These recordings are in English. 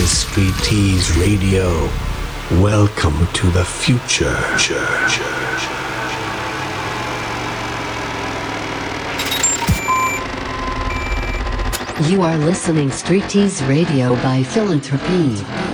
Street Tease Radio. Welcome to the future. You are listening Street Tease Radio by Philanthropy.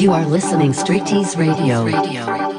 You are listening Street Tease Radio. Radio.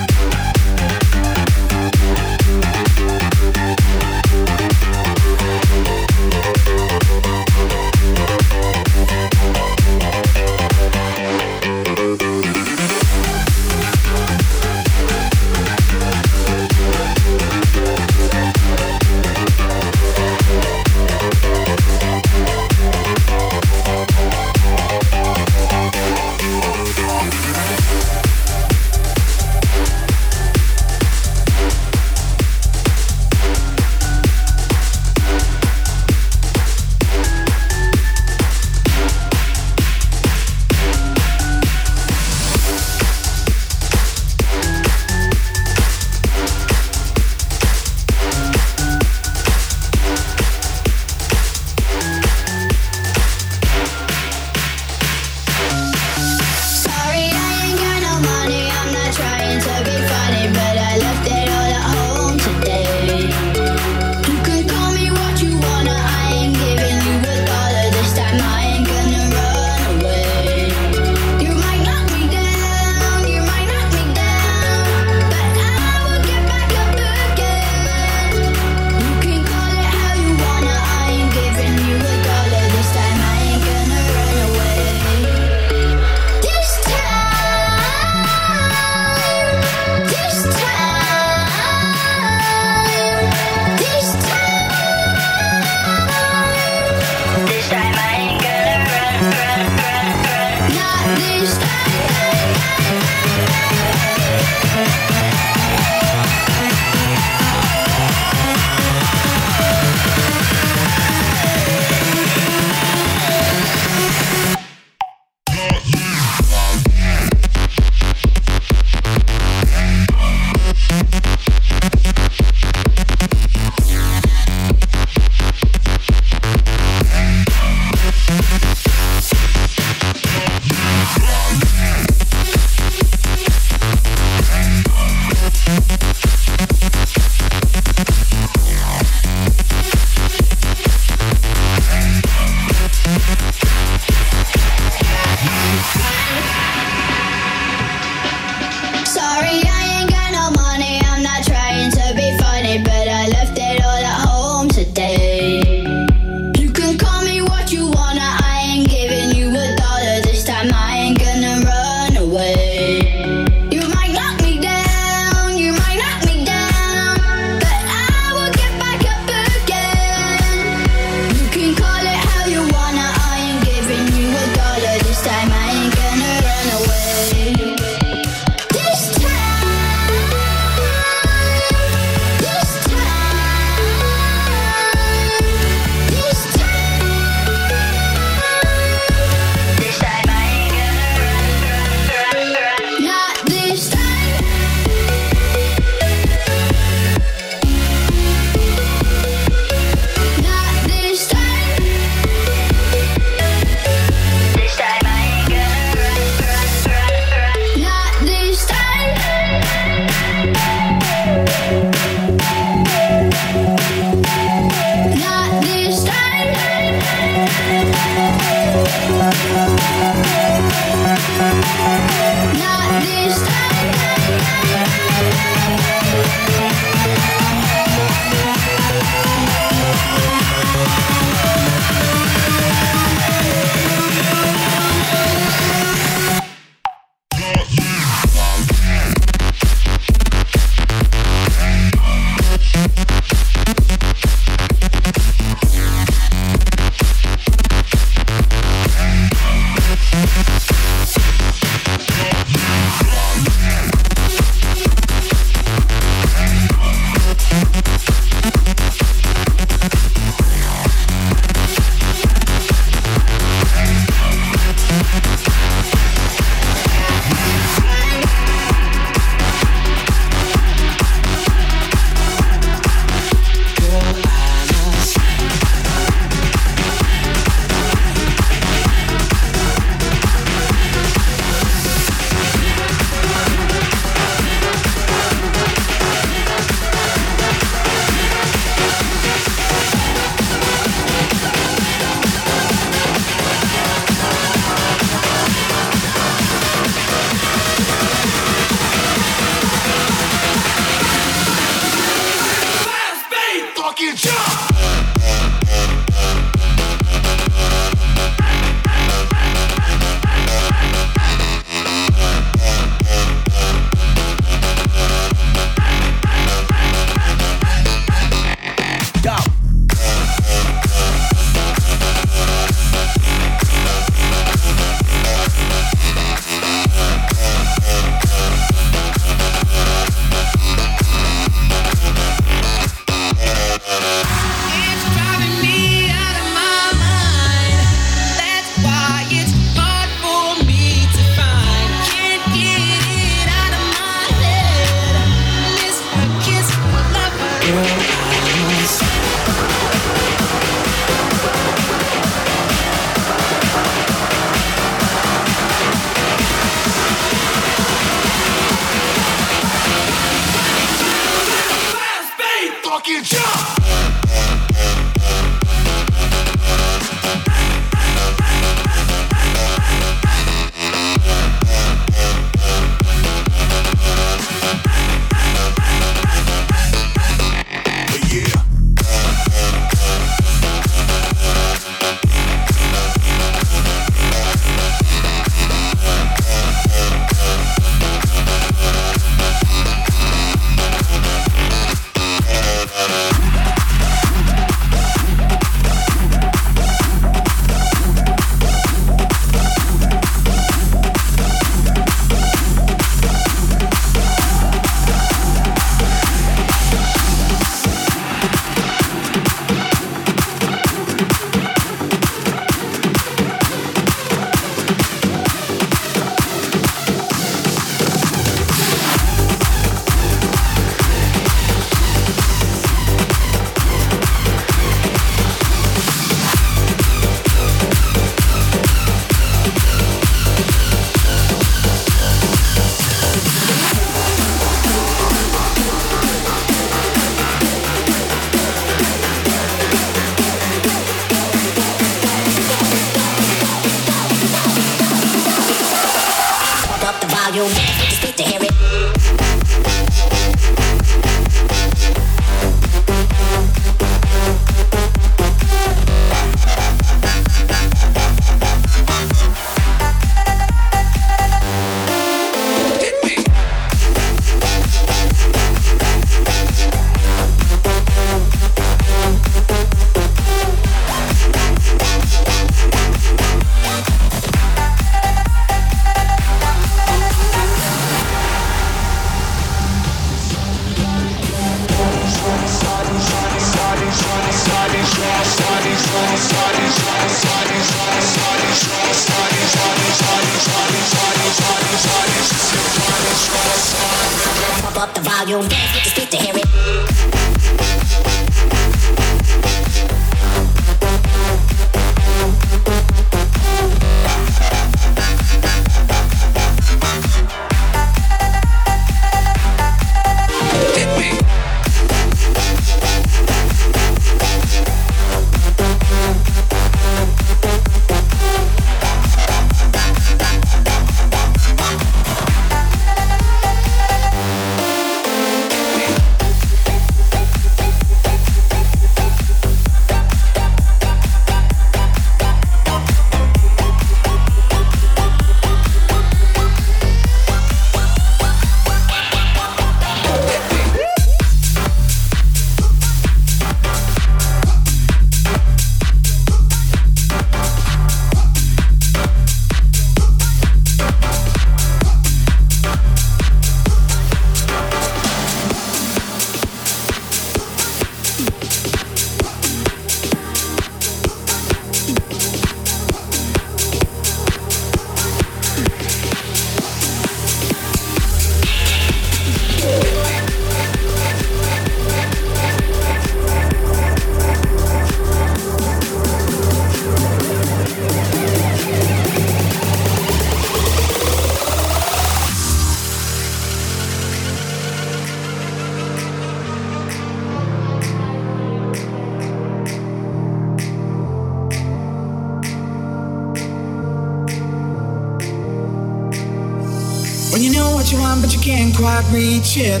What you want, but you can't quite reach it.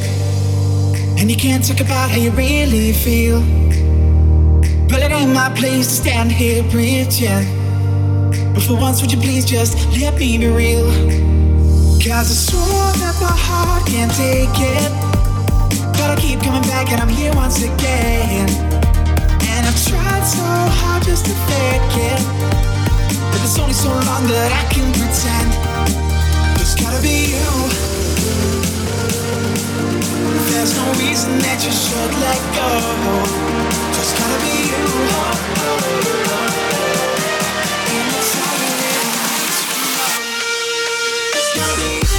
And you can't talk about how you really feel. Well, it ain't my place to stand here preaching. But for once, would you please just let me be real? Cause I swore that my heart can't take it. But I keep coming back and I'm here once again. And I've tried so hard just to fake it. But it's only so long that I can pretend. It's gotta be you. There's no reason that you should let go. Just gotta be you. It's gotta be. It's gotta be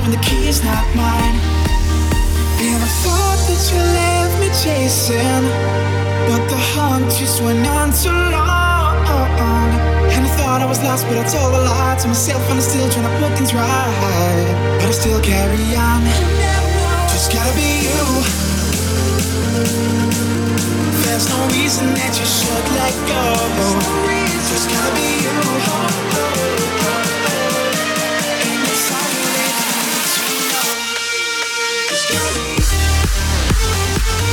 out when the key's not mine. And I thought that you left me chasing, but the hunt just went on too long. And I thought I was lost, but I told a lie to myself, and I'm still trying to put things right. But I still carry on. Just gotta be you. There's no reason that you should let go. Just gotta be you.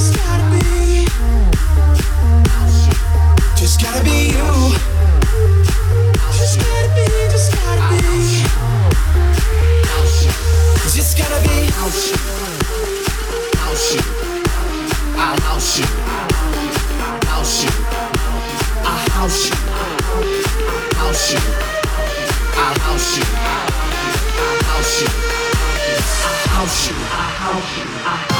I house you. I house you. I house you. I house you. I house you.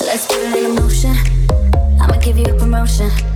Let's put it in motion. I'ma give you a promotion.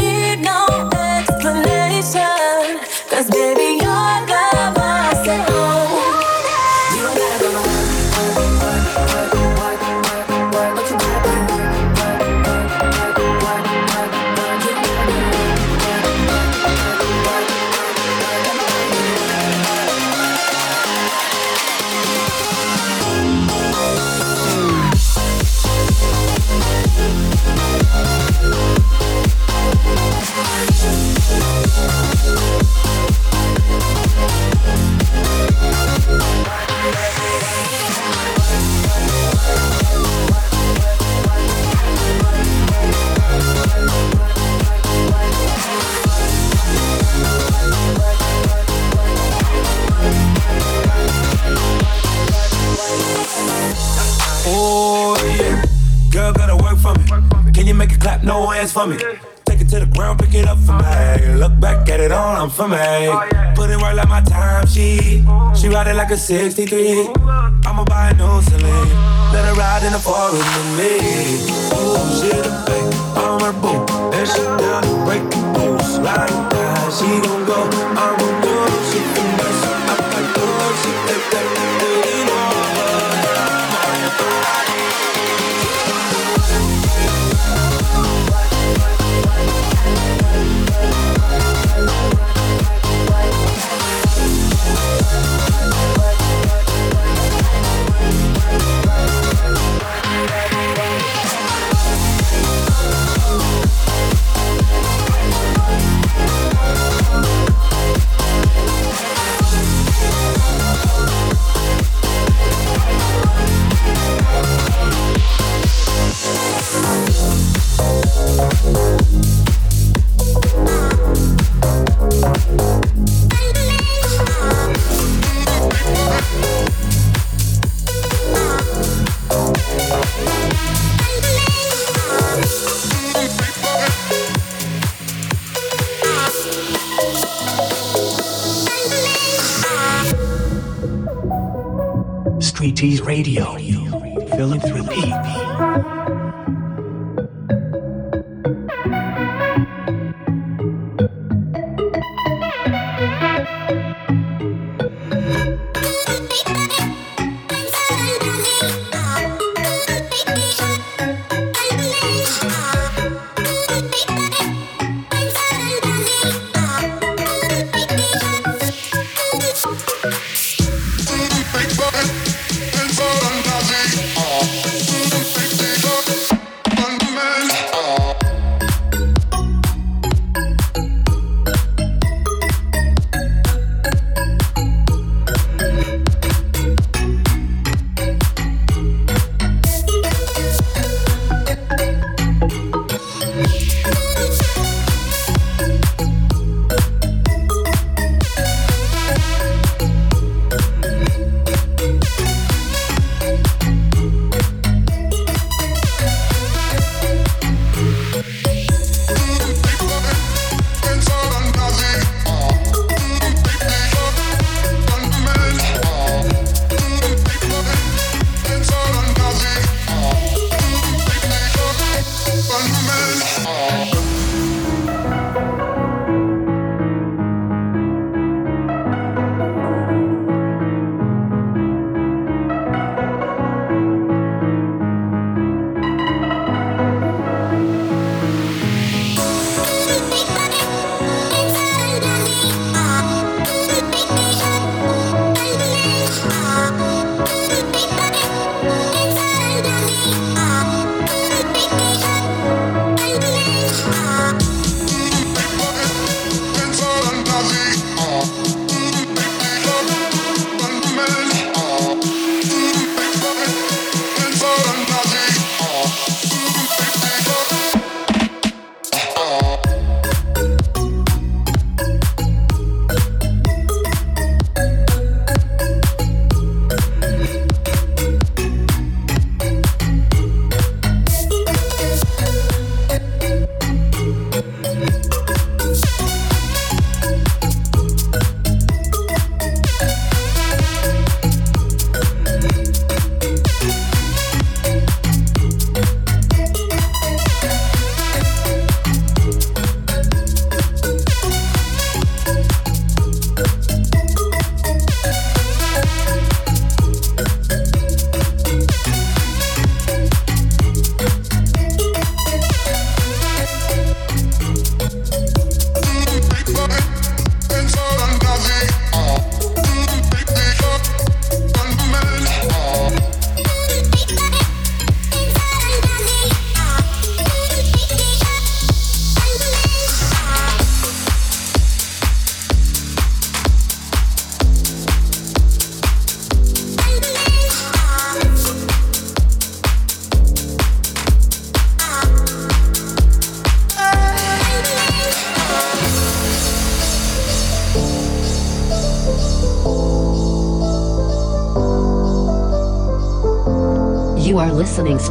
like a 63. T's radio, filling through me. beat.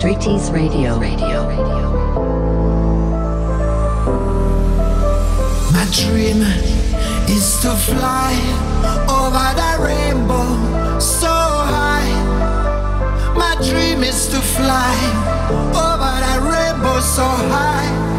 Listening Street Tease Radio. Radio. My dream is to fly over the rainbow so high. My dream is to fly over the rainbow so high.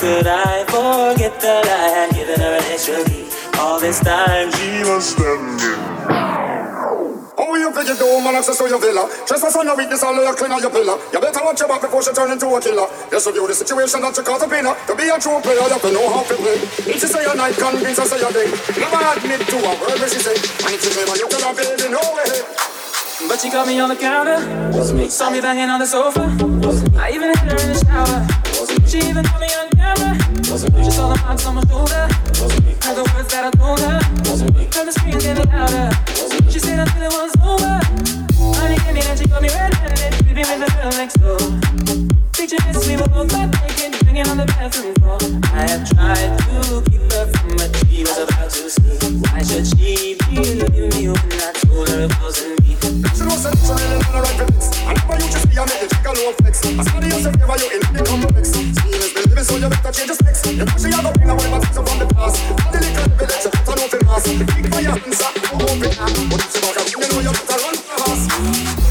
Could I forget that I had given her an extra key? All this time she was standing. Oh, you figure do man access to your villa. Trespass on your weakness, all of your clean on your pillar. You better watch your back before she turn into a killer. Just review the situation that you caught up in. her. To be a true player, you have to know how to play. If she say a night, convince her say a day. Never admit to a word when she say. And if she say, man, you tell her, baby, no way. But she caught me on the counter. Was me. Saw me banging on the sofa. was I even hit her in the shower. She even caught me on camera. Saw the marks. Heard the words that I told her. The louder. She said until it was over. Honey came in and she got me red-handed. Picture this, we were both naked, banging on the bathroom floor. I have tried to keep her from what she was about to see. Why should she believe me when I told her it wasn't me? Right. I never you just I chick a flex. Ever you in complex. So you better change specs. You know she a my things from the past. The little you open up. But up, you know you better run fast.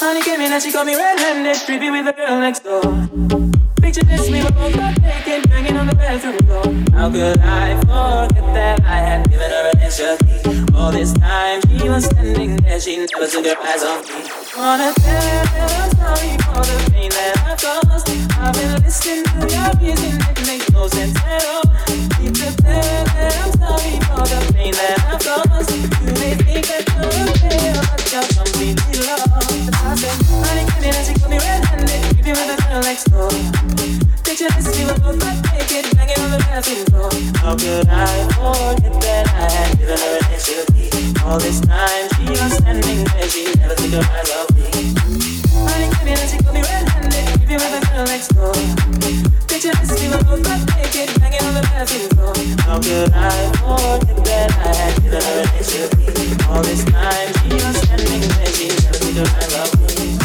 Honey came in and she got me red-handed, creepy with the girl next door. Picture this, we were both naked, banging on the bathroom floor. How could I forget that I had given her an extra key? All this time she was standing there, she never took her eyes off me. Wanna tell her sorry for the pain that I caused. I've been listening to your music, it makes no sense at all. Need to tell her I'm sorry for the pain that I caused. You may think that you're okay, but you're All this time she was standing there, she never took her off me.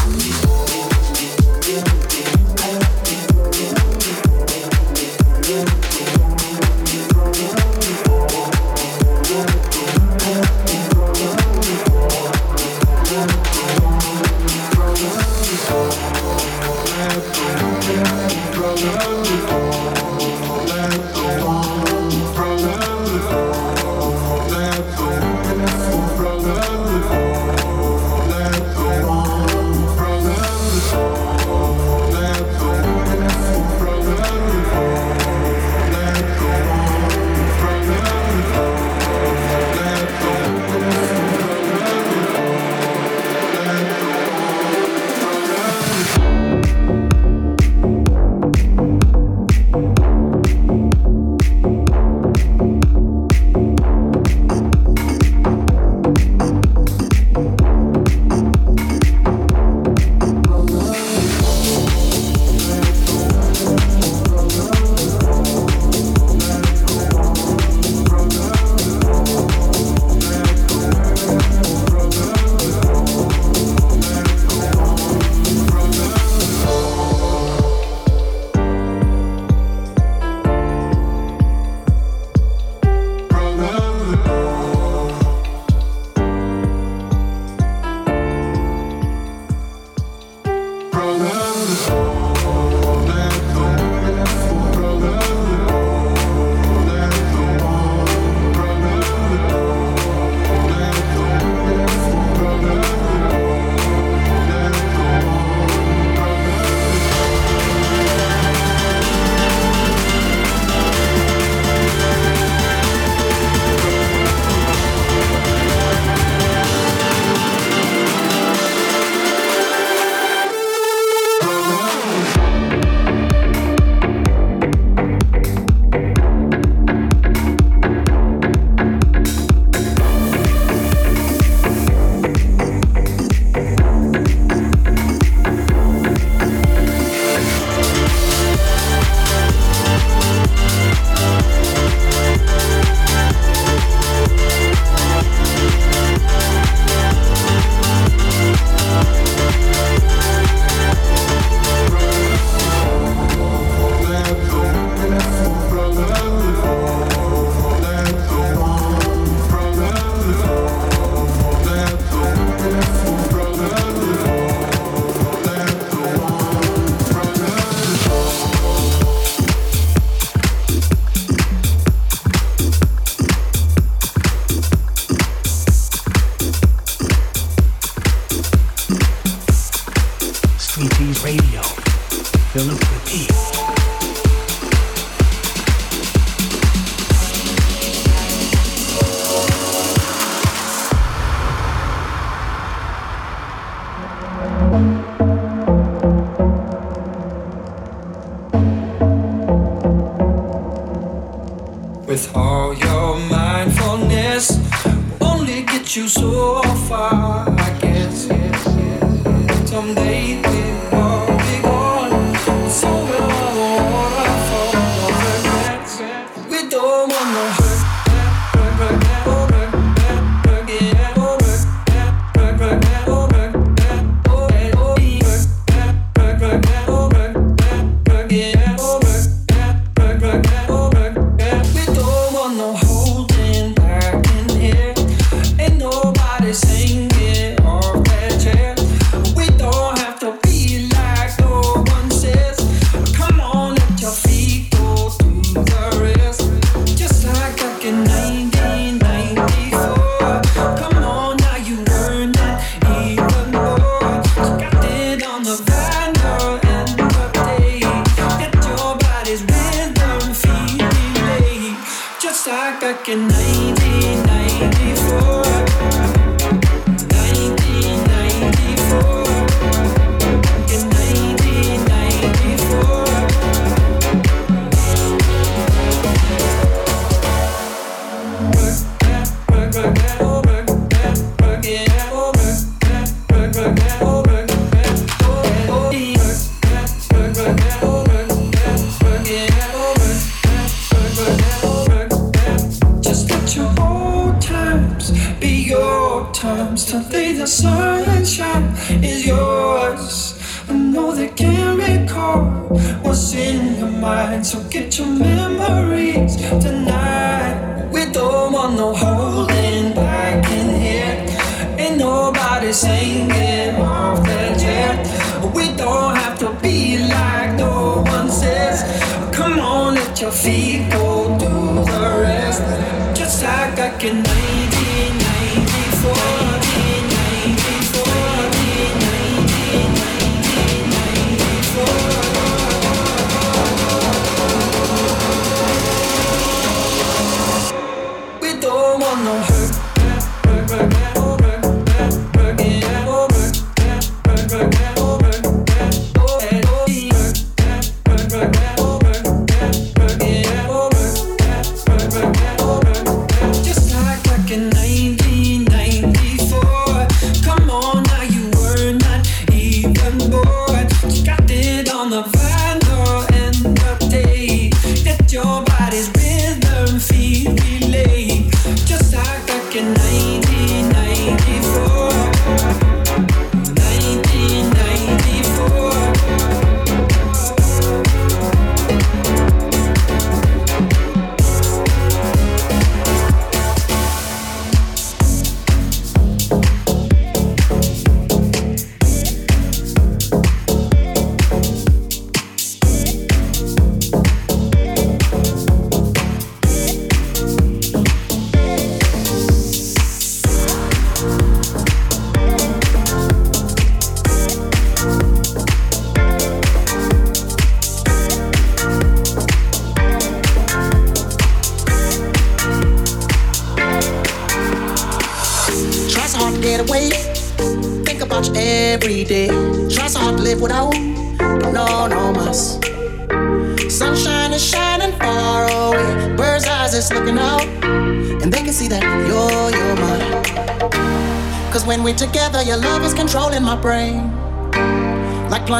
Mind, so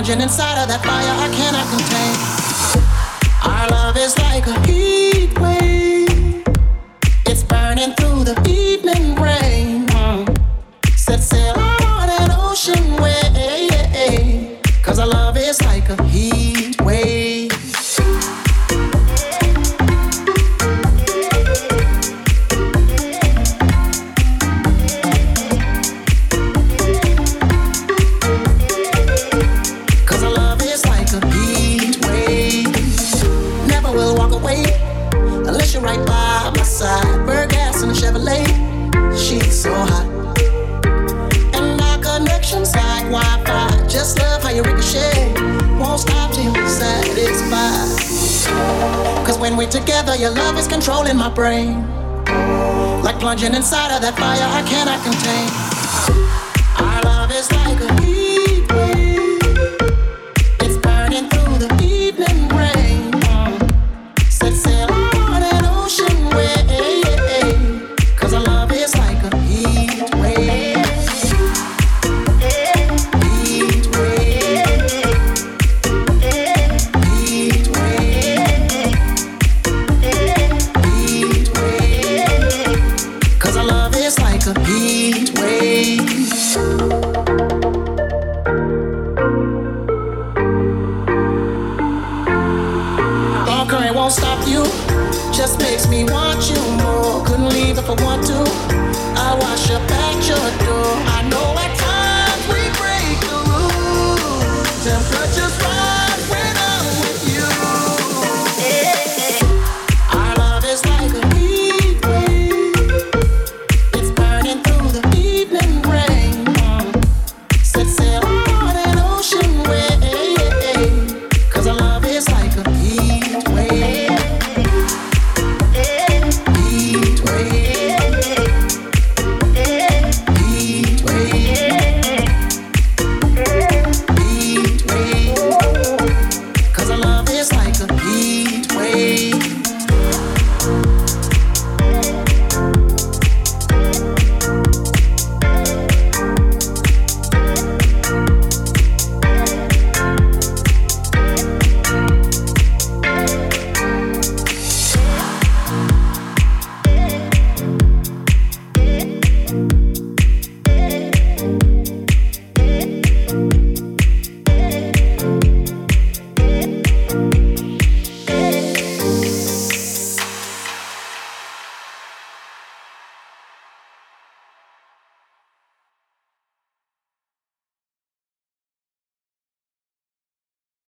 plunging inside of that